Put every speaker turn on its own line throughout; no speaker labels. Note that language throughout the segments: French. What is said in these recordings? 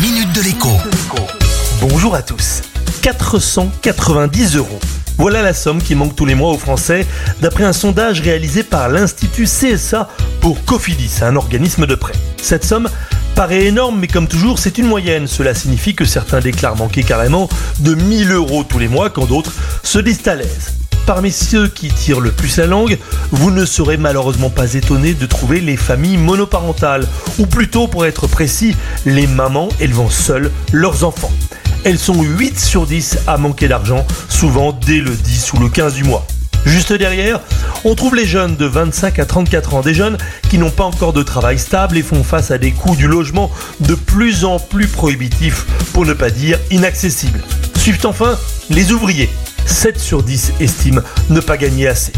minute de l'écho.
Bonjour à tous. 490 euros. Voilà la somme qui manque tous les mois aux Français, d'après un sondage réalisé par l'Institut CSA pour Cofidis, un organisme de prêt. Cette somme paraît énorme, mais comme toujours, c'est une moyenne. Cela signifie que certains déclarent manquer carrément de 1000 euros tous les mois, quand d'autres se disent à l'aise. Parmi ceux qui tirent le plus la langue, vous ne serez malheureusement pas étonné de trouver les familles monoparentales, ou plutôt pour être précis, les mamans élevant seules leurs enfants. Elles sont 8 sur 10 à manquer d'argent, souvent dès le 10 ou le 15 du mois. Juste derrière, on trouve les jeunes de 25 à 34 ans, des jeunes qui n'ont pas encore de travail stable et font face à des coûts du logement de plus en plus prohibitifs, pour ne pas dire inaccessibles. Suivent enfin les ouvriers. 7 sur 10 estiment ne pas gagner assez.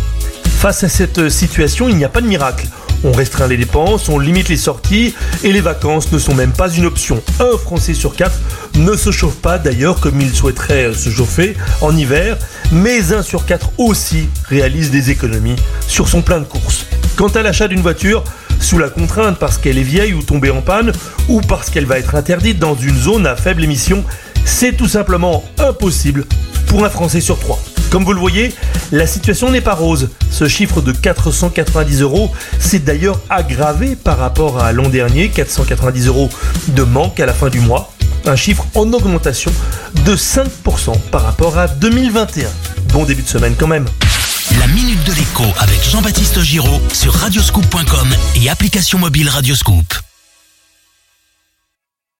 Face à cette situation, il n'y a pas de miracle. On restreint les dépenses, on limite les sorties et les vacances ne sont même pas une option. Un Français sur quatre ne se chauffe pas d'ailleurs comme il souhaiterait se chauffer en hiver, mais un sur quatre aussi réalise des économies sur son plein de courses. Quant à l'achat d'une voiture, sous la contrainte parce qu'elle est vieille ou tombée en panne, ou parce qu'elle va être interdite dans une zone à faible émission, c'est tout simplement impossible pour un Français sur trois. Comme vous le voyez, la situation n'est pas rose. Ce chiffre de 490 euros s'est d'ailleurs aggravé par rapport à l'an dernier, 490 euros de manque à la fin du mois. Un chiffre en augmentation de 5% par rapport à 2021. Bon début de semaine quand même.
La minute de l'écho avec Jean-Baptiste Giraud sur radioscoop.com et application mobile Radioscoop.